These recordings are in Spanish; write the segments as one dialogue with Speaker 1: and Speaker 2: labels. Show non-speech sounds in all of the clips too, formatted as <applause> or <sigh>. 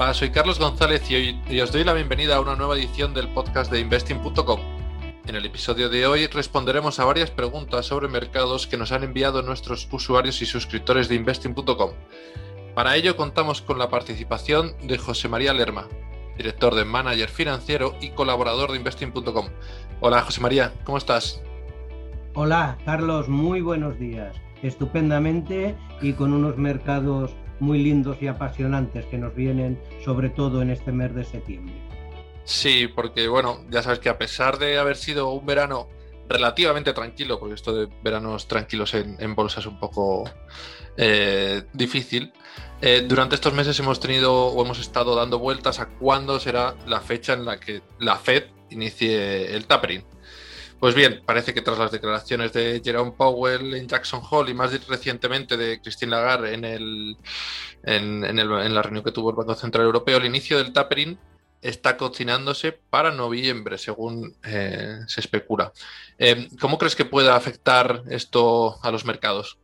Speaker 1: Hola, soy Carlos González y, hoy, os doy la bienvenida a una nueva edición del podcast de investing.com. En el episodio de hoy responderemos a varias preguntas sobre mercados que nos han enviado nuestros usuarios y suscriptores de investing.com. Para ello contamos con la participación de José María Lerma, director de Manager Financiero y colaborador de investing.com. Hola José María, ¿cómo estás?
Speaker 2: Hola Carlos, muy buenos días. Estupendamente y con unos mercados muy lindos y apasionantes que nos vienen sobre todo en este mes de septiembre.
Speaker 1: Sí, porque bueno, ya sabes que a pesar de haber sido un verano relativamente tranquilo, porque esto de veranos tranquilos en, bolsa es un poco eh, difícil, eh, durante estos meses hemos tenido o hemos estado dando vueltas a cuándo será la fecha en la que la Fed inicie el tapering. Pues bien, parece que tras las declaraciones de Jerome Powell en Jackson Hole y más recientemente de Christine Lagarde en, el, en, la reunión que tuvo el Banco Central Europeo, el inicio del tapering está cocinándose para noviembre, según eh, se especula. Eh, ¿Cómo crees que pueda afectar esto a los mercados?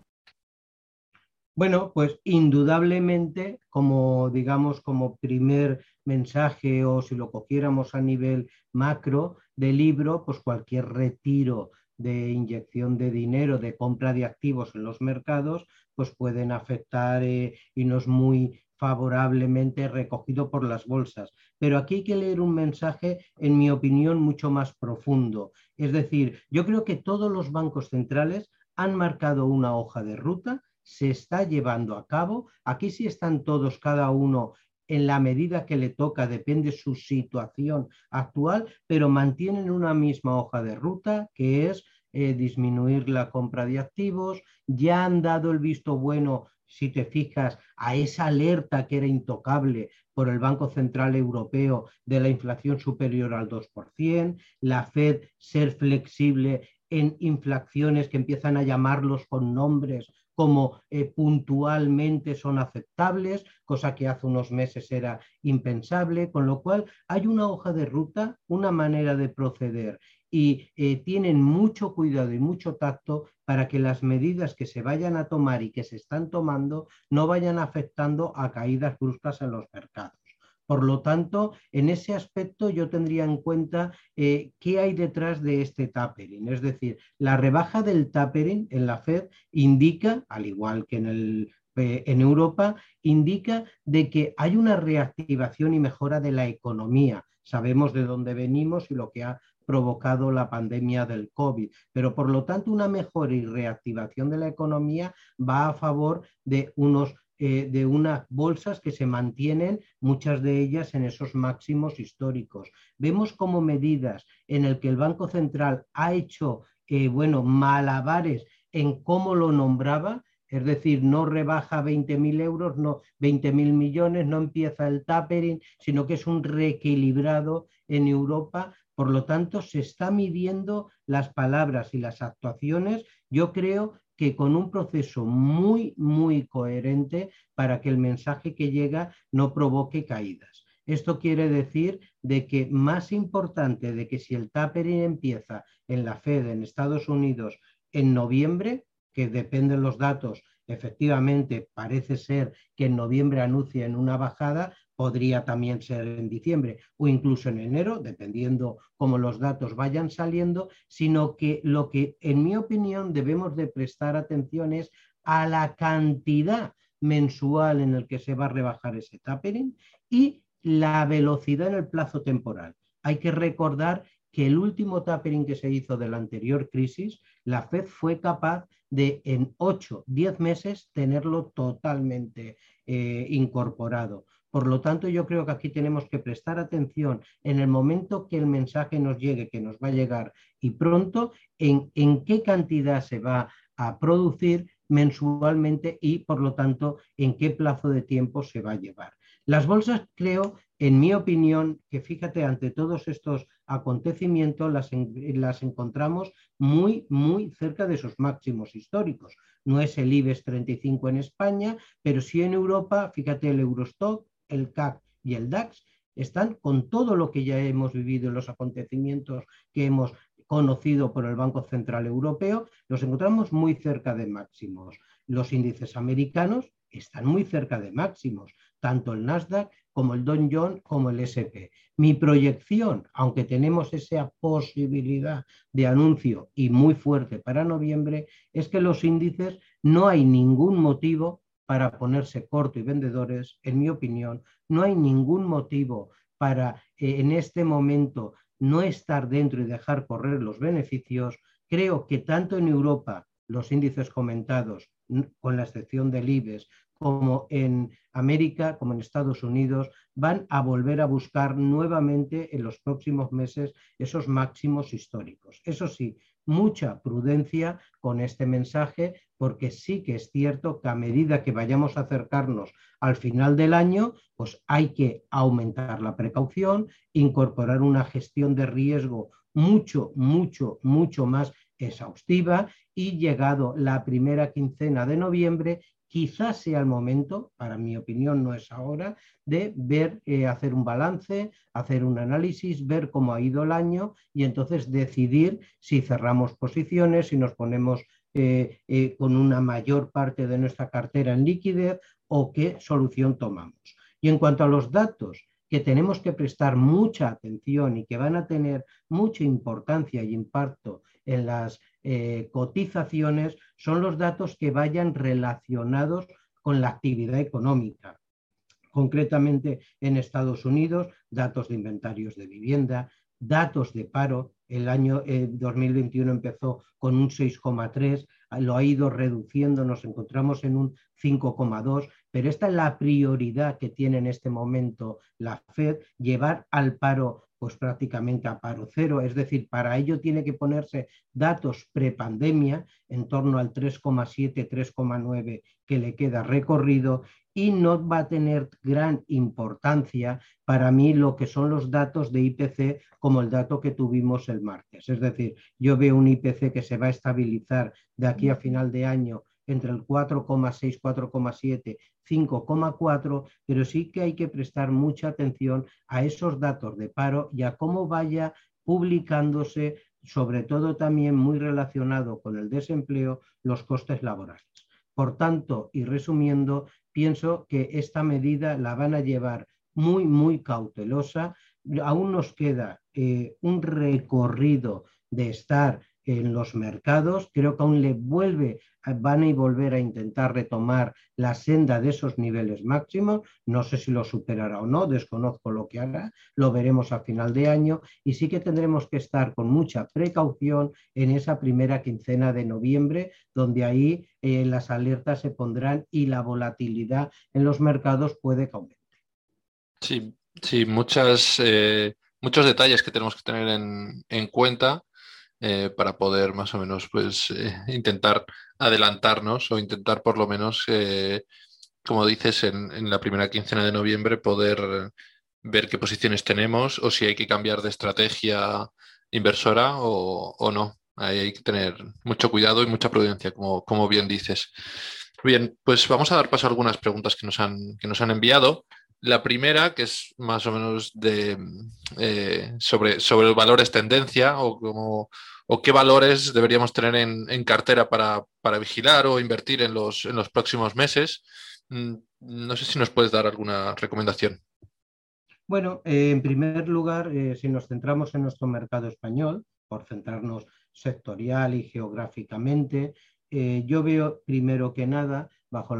Speaker 2: Bueno, pues indudablemente, como digamos, como primer mensaje o si lo cogiéramos a nivel macro del libro, pues cualquier retiro de inyección de dinero, de compra de activos en los mercados, pues pueden afectar eh, y no es muy favorablemente recogido por las bolsas. Pero aquí hay que leer un mensaje, en mi opinión, mucho más profundo. Es decir, yo creo que todos los bancos centrales han marcado una hoja de ruta se está llevando a cabo. Aquí sí están todos, cada uno en la medida que le toca, depende su situación actual, pero mantienen una misma hoja de ruta que es eh, disminuir la compra de activos. Ya han dado el visto bueno, si te fijas, a esa alerta que era intocable por el Banco Central Europeo de la inflación superior al 2%, la Fed ser flexible en inflaciones que empiezan a llamarlos con nombres como eh, puntualmente son aceptables, cosa que hace unos meses era impensable, con lo cual hay una hoja de ruta, una manera de proceder y eh, tienen mucho cuidado y mucho tacto para que las medidas que se vayan a tomar y que se están tomando no vayan afectando a caídas bruscas en los mercados. Por lo tanto, en ese aspecto yo tendría en cuenta eh, qué hay detrás de este tapering. Es decir, la rebaja del tapering en la Fed indica, al igual que en, el, eh, en Europa, indica de que hay una reactivación y mejora de la economía. Sabemos de dónde venimos y lo que ha provocado la pandemia del COVID. Pero por lo tanto, una mejora y reactivación de la economía va a favor de unos eh, de unas bolsas que se mantienen, muchas de ellas en esos máximos históricos. Vemos como medidas en el que el Banco Central ha hecho, eh, bueno, malabares en cómo lo nombraba, es decir, no rebaja 20.000 euros, no 20.000 millones, no empieza el tapering, sino que es un reequilibrado en Europa. Por lo tanto, se está midiendo las palabras y las actuaciones, yo creo que con un proceso muy, muy coherente para que el mensaje que llega no provoque caídas. Esto quiere decir de que más importante de que si el tapering empieza en la Fed en Estados Unidos en noviembre, que dependen los datos, efectivamente parece ser que en noviembre anuncien una bajada, podría también ser en diciembre o incluso en enero, dependiendo cómo los datos vayan saliendo, sino que lo que en mi opinión debemos de prestar atención es a la cantidad mensual en el que se va a rebajar ese tapering y la velocidad en el plazo temporal. Hay que recordar que el último tapering que se hizo de la anterior crisis, la Fed fue capaz de en 8, 10 meses tenerlo totalmente eh, incorporado. Por lo tanto, yo creo que aquí tenemos que prestar atención en el momento que el mensaje nos llegue, que nos va a llegar y pronto, en, en qué cantidad se va a producir mensualmente y, por lo tanto, en qué plazo de tiempo se va a llevar. Las bolsas, creo, en mi opinión, que fíjate, ante todos estos acontecimientos las, las, encontramos muy, muy cerca de sus máximos históricos. No es el IBEX 35 en España, pero sí en Europa, fíjate el Eurostock, el CAC y el DAX están con todo lo que ya hemos vivido en los acontecimientos que hemos conocido por el Banco Central Europeo, los encontramos muy cerca de máximos. Los índices americanos están muy cerca de máximos, tanto el Nasdaq como el Don John como el SP. Mi proyección, aunque tenemos esa posibilidad de anuncio y muy fuerte para noviembre, es que los índices no hay ningún motivo para ponerse corto y vendedores, en mi opinión, no hay ningún motivo para eh, en este momento no estar dentro y dejar correr los beneficios. Creo que tanto en Europa los índices comentados, con la excepción del IBEX, como en América, como en Estados Unidos, van a volver a buscar nuevamente en los próximos meses esos máximos históricos. Eso sí, mucha prudencia con este mensaje, porque sí que es cierto que a medida que vayamos a acercarnos al final del año, pues hay que aumentar la precaución, incorporar una gestión de riesgo mucho, mucho, mucho más exhaustiva y llegado la primera quincena de noviembre, quizás sea el momento, para mi opinión no es ahora, de ver, eh, hacer un balance, hacer un análisis, ver cómo ha ido el año y entonces decidir si cerramos posiciones, si nos ponemos eh, eh, con una mayor parte de nuestra cartera en liquidez o qué solución tomamos. Y en cuanto a los datos, que tenemos que prestar mucha atención y que van a tener mucha importancia y impacto en las eh, cotizaciones son los datos que vayan relacionados con la actividad económica. Concretamente en Estados Unidos, datos de inventarios de vivienda, datos de paro. El año 2021 eh, empezó con un 6,3, lo ha ido reduciendo, nos encontramos en un 5,2, pero esta es la prioridad que tiene en este momento la Fed, llevar al paro pues prácticamente a paro cero, es decir, para ello tiene que ponerse datos prepandemia en torno al 3,7, 3,9 que le queda recorrido y no va a tener gran importancia para mí lo que son los datos de IPC como el dato que tuvimos el martes. Es decir, yo veo un IPC que se va a estabilizar de aquí a final de año entre el 4,6, 4,7, 5,4, pero sí que hay que prestar mucha atención a esos datos de paro y a cómo vaya publicándose, sobre todo también muy relacionado con el desempleo, los costes laborales. Por tanto, y resumiendo, pienso que esta medida la van a llevar muy, muy cautelosa. Aún nos queda eh, un recorrido de estar en los mercados. Creo que aún le vuelve, van a volver a intentar retomar la senda de esos niveles máximos. No sé si lo superará o no, desconozco lo que hará, lo veremos a final de año y sí que tendremos que estar con mucha precaución en esa primera quincena de noviembre, donde ahí eh, las alertas se pondrán y la volatilidad en los mercados puede que aumente.
Speaker 1: Sí, sí, muchas, eh, muchos detalles que tenemos que tener en, en cuenta eh, para poder más o menos pues eh, <laughs> intentar adelantarnos o intentar por lo menos, eh, como dices, en, la primera quincena de noviembre poder ver qué posiciones tenemos o si hay que cambiar de estrategia inversora o, no. Ahí hay que tener mucho cuidado y mucha prudencia, como, como bien dices. Bien, pues vamos a dar paso a algunas preguntas que nos han, que nos han enviado. La primera, que es más o menos de, sobre, sobre valores tendencia o como o qué valores deberíamos tener en, cartera para, vigilar o invertir en los, en los próximos meses. Mm, no sé si nos puedes dar alguna recomendación.
Speaker 2: Bueno, eh, en primer lugar, eh, si nos centramos en nuestro mercado español, por centrarnos sectorial y geográficamente, eh, yo veo primero que nada bajo,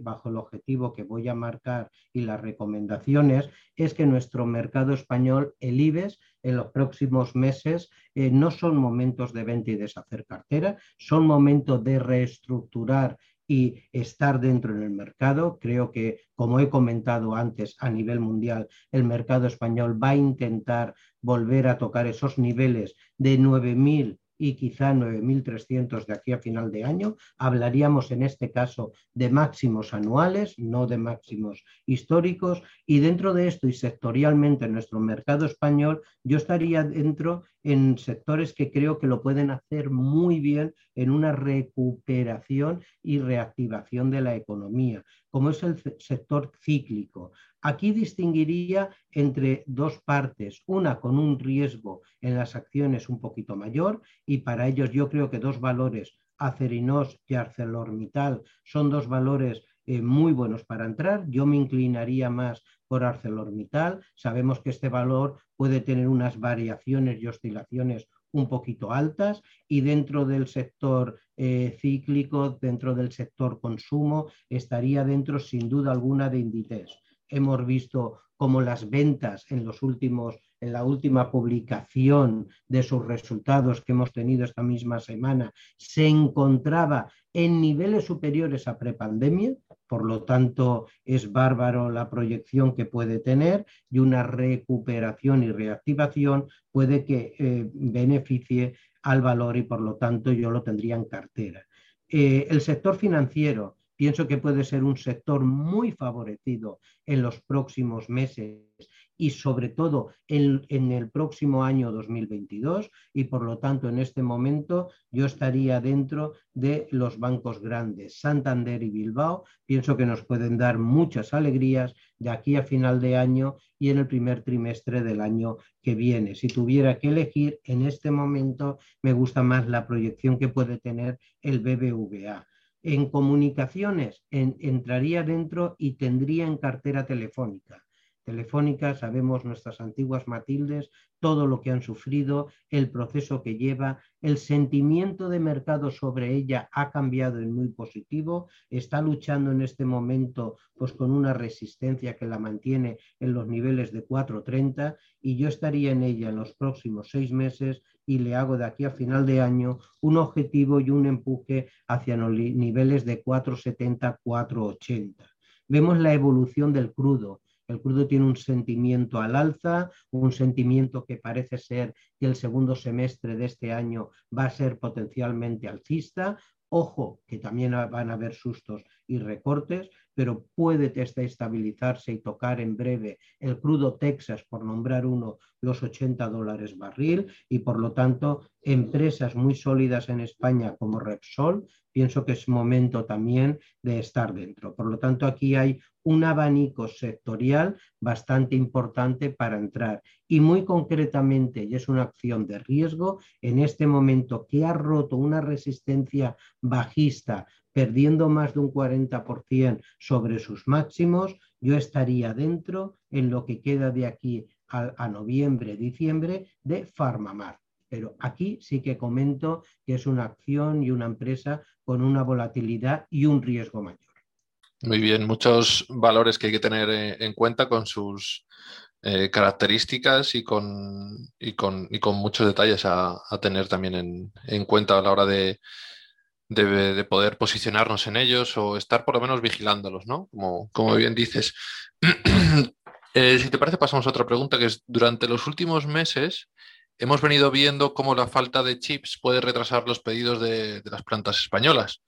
Speaker 2: bajo el objetivo que voy a marcar y las recomendaciones, es que nuestro mercado español, el IBEX, en los próximos meses eh, no son momentos de venta y deshacer cartera, son momentos de reestructurar y estar dentro en el mercado. Creo que, como he comentado antes, a nivel mundial, el mercado español va a intentar volver a tocar esos niveles de 9.000 y quizá 9.300 de aquí a final de año. Hablaríamos en este caso de máximos anuales, no de máximos históricos. Y dentro de esto y sectorialmente en nuestro mercado español, yo estaría dentro en sectores que creo que lo pueden hacer muy bien en una recuperación y reactivación de la economía, como es el sector cíclico. Aquí distinguiría entre dos partes, una con un riesgo en las acciones un poquito mayor y para ellos yo creo que dos valores, Acerinos y ArcelorMittal, son dos valores eh, muy buenos para entrar. Yo me inclinaría más por ArcelorMittal. Sabemos que este valor puede tener unas variaciones y oscilaciones un poquito altas y dentro del sector eh, cíclico, dentro del sector consumo, estaría dentro sin duda alguna de Inditex. Hemos visto cómo las ventas en los últimos en la última publicación de sus resultados que hemos tenido esta misma semana, se encontraba en niveles superiores a prepandemia, por lo tanto es bárbaro la proyección que puede tener y una recuperación y reactivación puede que eh, beneficie al valor y por lo tanto yo lo tendría en cartera. Eh, el sector financiero, pienso que puede ser un sector muy favorecido en los próximos meses y sobre todo en, el próximo año 2022 y por lo tanto en este momento yo estaría dentro de los bancos grandes, Santander y Bilbao. Pienso que nos pueden dar muchas alegrías de aquí a final de año y en el primer trimestre del año que viene. Si tuviera que elegir, en este momento me gusta más la proyección que puede tener el BBVA. En comunicaciones entraría dentro y tendría en cartera telefónica. Telefónica, sabemos nuestras antiguas Matildes, todo lo que han sufrido, el proceso que lleva, el sentimiento de mercado sobre ella ha cambiado en muy positivo, está luchando en este momento pues con una resistencia que la mantiene en los niveles de 4.30 y yo estaría en ella en los próximos seis meses y le hago de aquí a final de año un objetivo y un empuje hacia los niveles de 4.70, 4.80. Vemos la evolución del crudo el crudo tiene un sentimiento al alza, un sentimiento que parece ser que el segundo semestre de este año va a ser potencialmente alcista. Ojo, que también van a haber sustos y recortes, pero puede estabilizarse y tocar en breve el crudo Texas, por nombrar uno, los 80 dólares barril y por lo tanto empresas muy sólidas en España como Repsol, pienso que es momento también de estar dentro. Por lo tanto, aquí hay un abanico sectorial bastante importante para entrar y muy concretamente, y es una acción de riesgo, en este momento que ha roto una resistencia bajista perdiendo más de un 40% sobre sus máximos, yo estaría dentro en lo que queda de aquí a, noviembre, diciembre de Farmamar. Pero aquí sí que comento que es una acción y una empresa con una volatilidad y un riesgo mayor.
Speaker 1: Muy bien, muchos valores que hay que tener eh, en cuenta con sus eh, características y con, y con, muchos detalles a, tener también en cuenta a la hora de, de, poder posicionarnos en ellos o estar por lo menos vigilándolos, ¿no? Como, como bien dices. <clears throat> Eh, si te parece, pasamos a otra pregunta, que es, durante los últimos meses hemos venido viendo cómo la falta de chips puede retrasar los pedidos de, las plantas españolas.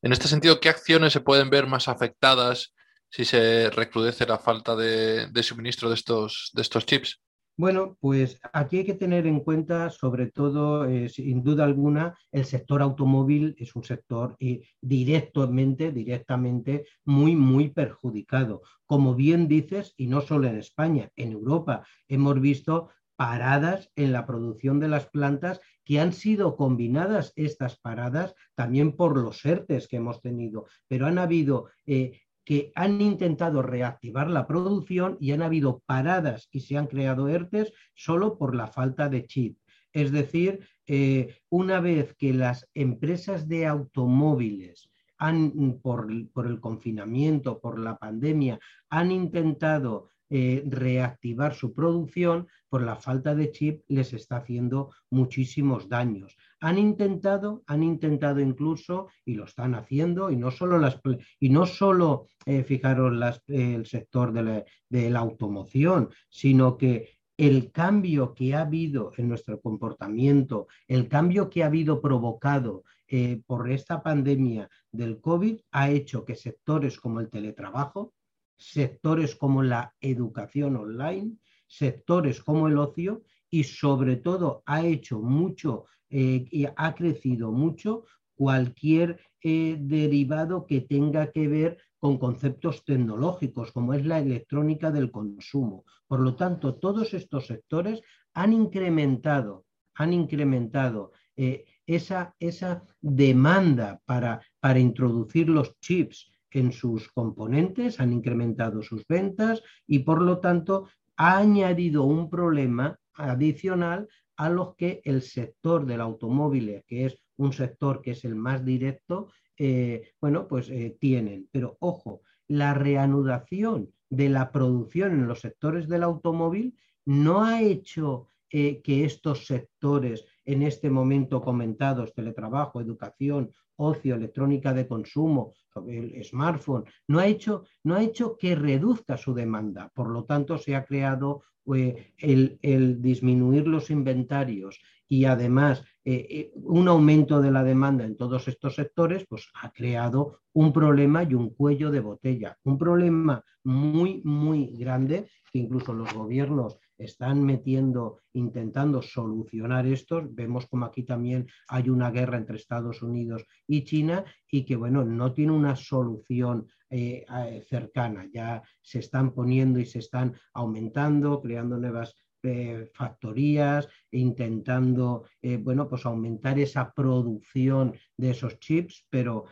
Speaker 1: En este sentido, ¿qué acciones se pueden ver más afectadas si se recrudece la falta de, de suministro de estos, de estos chips?
Speaker 2: Bueno, pues aquí hay que tener en cuenta, sobre todo, eh, sin duda alguna, el sector automóvil es un sector eh, directamente, directamente muy, muy perjudicado. Como bien dices, y no solo en España, en Europa hemos visto paradas en la producción de las plantas que han sido combinadas estas paradas también por los ERTES que hemos tenido, pero han habido eh, que han intentado reactivar la producción y han habido paradas y se han creado ERTES solo por la falta de chip. Es decir, eh, una vez que las empresas de automóviles han, por, por el confinamiento, por la pandemia, han intentado eh, reactivar su producción, por la falta de chip les está haciendo muchísimos daños. Han intentado, han intentado incluso, y lo están haciendo, y no solo, las, y no solo eh, fijaros el sector de la, automoción, sino que el cambio que ha habido en nuestro comportamiento, el cambio que ha habido provocado eh, por esta pandemia del COVID, ha hecho que sectores como el teletrabajo, sectores como la educación online, sectores como el ocio y sobre todo ha hecho mucho eh, y ha crecido mucho cualquier eh, derivado que tenga que ver con conceptos tecnológicos, como es la electrónica del consumo. Por lo tanto, todos estos sectores han incrementado, han incrementado eh, esa, esa, demanda para, para introducir los chips en sus componentes, han incrementado sus ventas y por lo tanto ha añadido un problema adicional a lo que el sector del automóvil, que es un sector que es el más directo, eh, bueno, pues eh, tienen. Pero ojo, la reanudación de la producción en los sectores del automóvil no ha hecho eh, que estos sectores en este momento comentados, teletrabajo, educación, ocio, electrónica de consumo, el smartphone, no ha hecho, no ha hecho que reduzca su demanda. Por lo tanto, se ha creado eh, el, disminuir los inventarios y además eh, eh, un aumento de la demanda en todos estos sectores, pues ha creado un problema y un cuello de botella. Un problema muy, muy grande que incluso los gobiernos están metiendo, intentando solucionar esto. Vemos como aquí también hay una guerra entre Estados Unidos y China y que, bueno, no tiene una solución eh, cercana. Ya se están poniendo y se están aumentando, creando nuevas eh, factorías, intentando eh, bueno, pues aumentar esa producción de esos chips, pero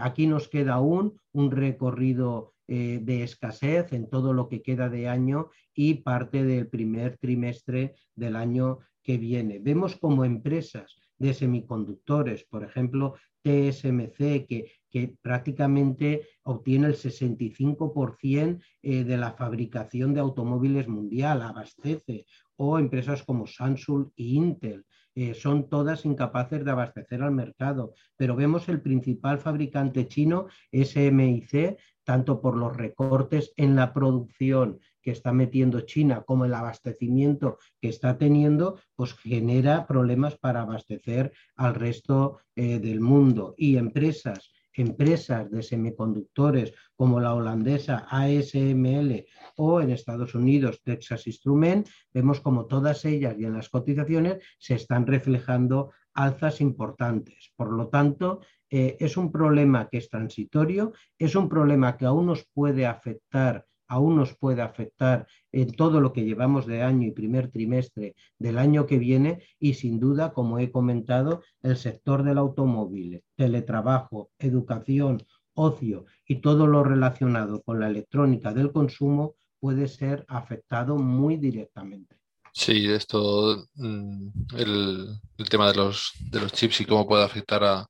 Speaker 2: aquí nos queda aún un recorrido eh, de escasez en todo lo que queda de año y parte del primer trimestre del año que viene. Vemos como empresas de semiconductores, por ejemplo, TSMC, que, que prácticamente obtiene el 65% eh, de la fabricación de automóviles mundial, abastece, o empresas como Samsung e Intel. Eh, son todas incapaces de abastecer al mercado, pero vemos el principal fabricante chino, SMIC, tanto por los recortes en la producción que está metiendo China como el abastecimiento que está teniendo, pues genera problemas para abastecer al resto eh, del mundo. Y empresas, empresas de semiconductores como la holandesa ASML o en Estados Unidos Texas Instrument, vemos como todas ellas y en las cotizaciones se están reflejando alzas importantes. Por lo tanto, eh, es un problema que es transitorio, es un problema que aún nos puede afectar aún nos puede afectar en todo lo que llevamos de año y primer trimestre del año que viene y sin duda, como he comentado, el sector del automóvil, teletrabajo, educación, ocio y todo lo relacionado con la electrónica del consumo puede ser afectado muy directamente.
Speaker 1: Sí, esto, mm, el, el tema de los, de los chips y cómo puede afectar a,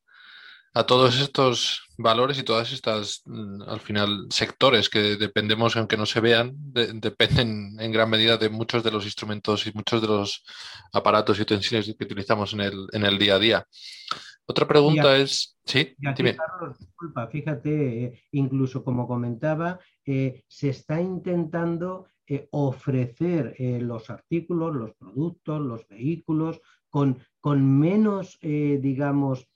Speaker 1: a todos estos valores y todas estas, mm, al final, sectores que dependemos, aunque no se vean, dependen en gran medida de muchos de los instrumentos y muchos de los aparatos y utensilios que utilizamos en el, en el día a día. Otra pregunta es, sí,
Speaker 2: dime. disculpa, fíjate, eh, incluso como comentaba, eh, se está intentando eh, ofrecer los artículos, los productos, los vehículos con, con menos, digamos,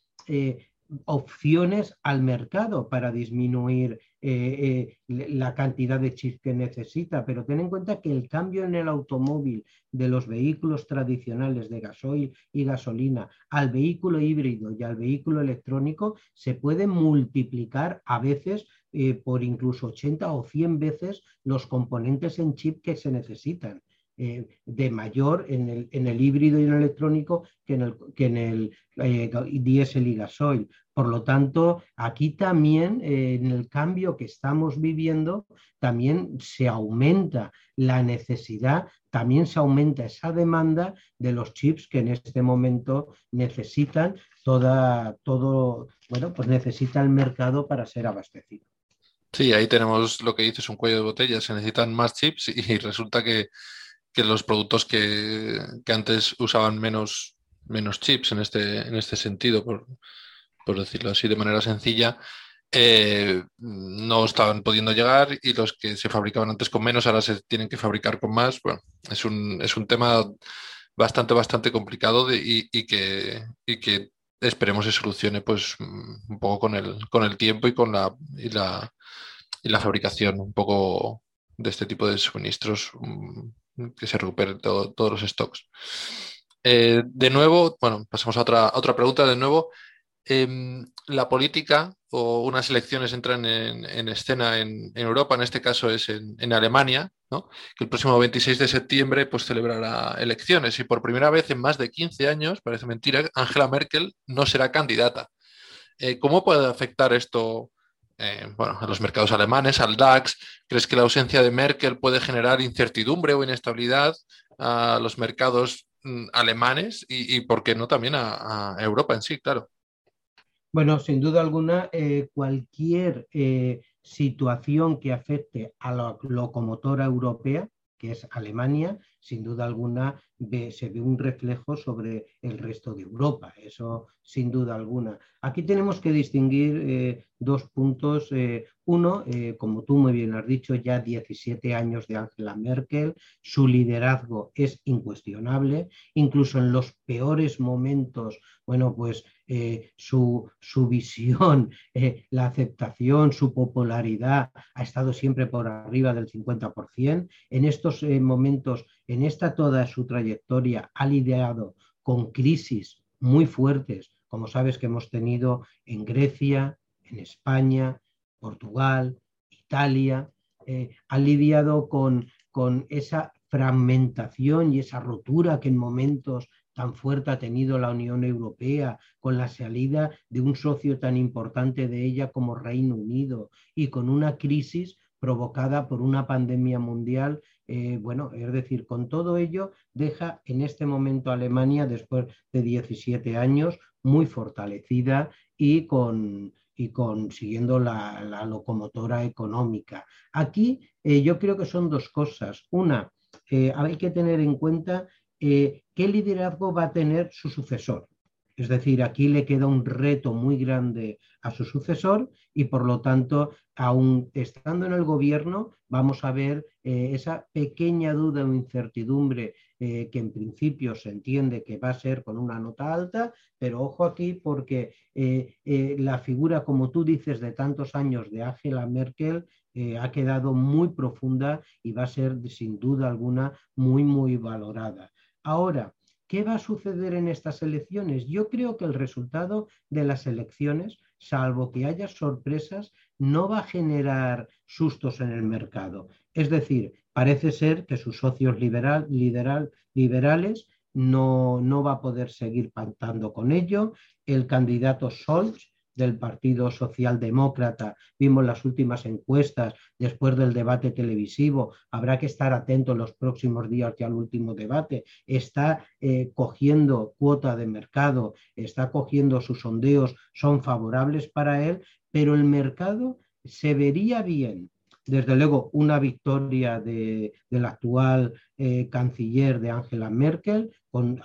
Speaker 2: opciones al mercado para disminuir eh, eh, la cantidad de chips que necesita, pero ten en cuenta que el cambio en el automóvil de los vehículos tradicionales de gasoil y gasolina al vehículo híbrido y al vehículo electrónico se puede multiplicar a veces eh, por incluso 80 o 100 veces los componentes en chip que se necesitan. Eh, de mayor en el, en el, híbrido y en el electrónico que en el, que en el eh, diésel y gasoil. Por lo tanto, aquí también, eh, en el cambio que estamos viviendo, también se aumenta la necesidad, también se aumenta esa demanda de los chips que en este momento necesitan toda, todo, bueno, pues necesita el mercado para ser abastecido.
Speaker 1: Sí, ahí tenemos lo que dices, un cuello de botella, se necesitan más chips y resulta que que los productos que, antes usaban menos, menos chips en este, en este sentido, por, decirlo así de manera sencilla, eh, no estaban pudiendo llegar y los que se fabricaban antes con menos ahora se tienen que fabricar con más. Bueno, es un, es un tema bastante, bastante complicado y, que, y que esperemos se solucione pues un poco con el, con el tiempo y con la, y la, y la fabricación un poco de este tipo de suministros que se recuperen todos los stocks. Eh, de nuevo, bueno, pasamos a otra, otra pregunta. De nuevo, em, la política o unas elecciones entran en, escena en, Europa, en este caso es en, Alemania, que el próximo 26 de septiembre pues, celebrará elecciones y por primera vez en más de 15 años, parece mentira, Angela Merkel no será candidata. Eh, ¿Cómo puede afectar esto eh, bueno, a los mercados alemanes, al DAX? ¿Crees que la ausencia de Merkel puede generar incertidumbre o inestabilidad a los mercados mm, alemanes y, por qué no, también a, Europa en sí, claro?
Speaker 2: Bueno, sin duda alguna, eh, cualquier eh, situación que afecte a la locomotora europea, que es Alemania, sin duda alguna se ve un reflejo sobre el resto de Europa, eso sin duda alguna. Aquí tenemos que distinguir eh, dos puntos. Eh, uno, eh, como tú muy bien has dicho, ya 17 años de Angela Merkel, su liderazgo es incuestionable, incluso en los peores momentos, bueno, pues su, su, visión, la aceptación, su popularidad ha estado siempre por arriba del 50%. En estos momentos en esta toda su trayectoria ha lidiado con crisis muy fuertes, como sabes que hemos tenido en Grecia, en España, Portugal, Italia, eh, ha lidiado con, con esa fragmentación y esa rotura que en momentos tan fuerte ha tenido la Unión Europea, con la salida de un socio tan importante de ella como Reino Unido y con una crisis provocada por una pandemia mundial eh, bueno, es decir, con todo ello deja en este momento Alemania, después de 17 años, muy fortalecida y con, y consiguiendo la, locomotora económica. Aquí eh, yo creo que son dos cosas. Una, eh, hay que tener en cuenta qué liderazgo va a tener su sucesor. Es decir, aquí le queda un reto muy grande a su sucesor y por lo tanto, aún estando en el gobierno, vamos a ver eh, esa pequeña duda o incertidumbre eh, que en principio se entiende que va a ser con una nota alta, pero ojo aquí porque eh, la figura, como tú dices, de tantos años de Angela Merkel ha quedado muy profunda y va a ser sin duda alguna muy, muy valorada. Ahora, ¿Qué va a suceder en estas elecciones? Yo creo que el resultado de las elecciones, salvo que haya sorpresas, no va a generar sustos en el mercado. Es decir, parece ser que sus socios liberal, liberales no, no va a poder seguir pactando con ello. El candidato Scholz del Partido Socialdemócrata. Vimos las últimas encuestas después del debate televisivo. Habrá que estar atento en los próximos días ya al último debate. Está eh, cogiendo cuota de mercado, está cogiendo sus sondeos, son favorables para él, pero el mercado se vería bien desde luego una victoria de, del actual eh, canciller de Angela Merkel, con,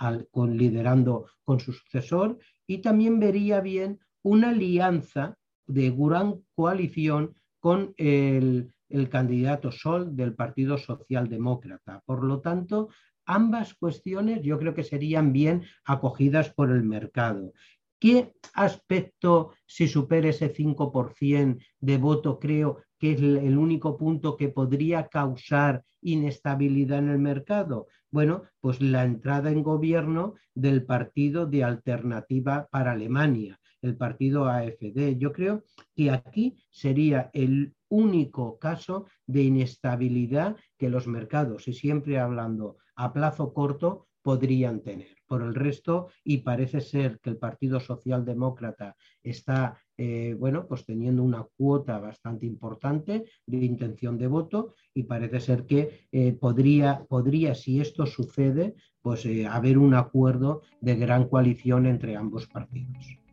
Speaker 2: liderando con su sucesor, y también vería bien una alianza de gran coalición con el, candidato Sol del Partido Socialdemócrata. Por lo tanto, ambas cuestiones yo creo que serían bien acogidas por el mercado. ¿Qué aspecto, si supera ese 5% de voto, creo que es el único punto que podría causar inestabilidad en el mercado? Bueno, pues la entrada en gobierno del Partido de Alternativa para Alemania, el partido AFD. Yo creo que aquí sería el único caso de inestabilidad que los mercados, y siempre hablando a plazo corto, podrían tener. Por el resto, y parece ser que el Partido Socialdemócrata está, eh, bueno, pues teniendo una cuota bastante importante de intención de voto y parece ser que eh, podría, podría, si esto sucede, pues eh, haber un acuerdo de gran coalición entre ambos partidos.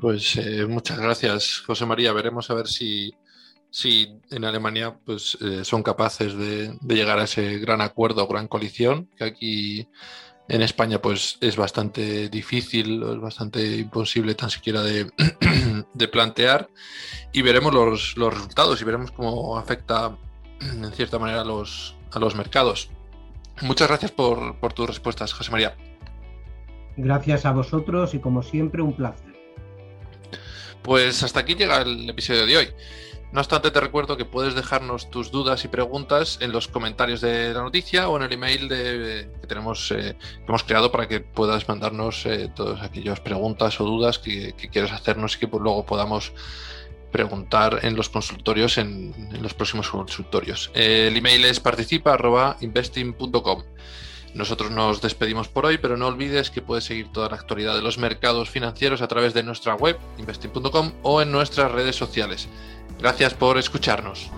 Speaker 1: Pues eh, muchas gracias, José María. Veremos a ver si, si en Alemania pues, eh, son capaces de, llegar a ese gran acuerdo gran coalición, que aquí en España pues, es bastante difícil, es bastante imposible tan siquiera de, <clears throat> plantear. Y veremos los, resultados y veremos cómo afecta <clears throat> en cierta manera a los, a los mercados. Muchas gracias por, por tus respuestas, José María.
Speaker 2: Gracias a vosotros y como siempre un placer.
Speaker 1: Pues hasta aquí llega el episodio de hoy. No obstante, te recuerdo que puedes dejarnos tus dudas y preguntas en los comentarios de la noticia o en el email que tenemos eh, que hemos creado para que puedas mandarnos eh, todas aquellas preguntas o dudas que, quieras hacernos y que pues, luego podamos preguntar en los consultorios en, los próximos consultorios. el email es participa.investing.com. Nosotros nos despedimos por hoy, pero no olvides que puedes seguir toda la actualidad de los mercados financieros a través de nuestra web, investing.com, o en nuestras redes sociales. Gracias por escucharnos.